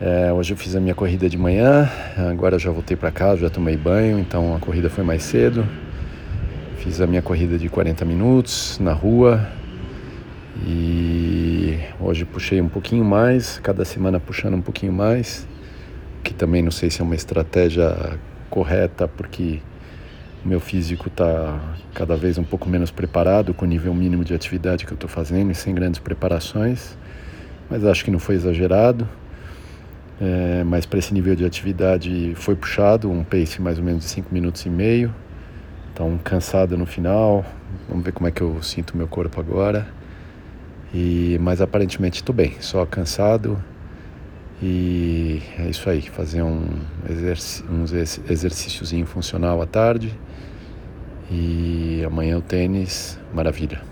É, hoje eu fiz a minha corrida de manhã, agora já voltei para casa, já tomei banho, então a corrida foi mais cedo. Fiz a minha corrida de 40 minutos na rua e hoje puxei um pouquinho mais, cada semana puxando um pouquinho mais, que também não sei se é uma estratégia correta, porque o meu físico está cada vez um pouco menos preparado com o nível mínimo de atividade que eu estou fazendo e sem grandes preparações, mas acho que não foi exagerado. É, mas para esse nível de atividade foi puxado, um pace mais ou menos de 5 minutos e meio. Então, cansado no final. Vamos ver como é que eu sinto meu corpo agora. E, mas aparentemente estou bem, só cansado. E é isso aí, fazer um, exerc um exercíciozinho funcional à tarde. E amanhã o tênis, maravilha.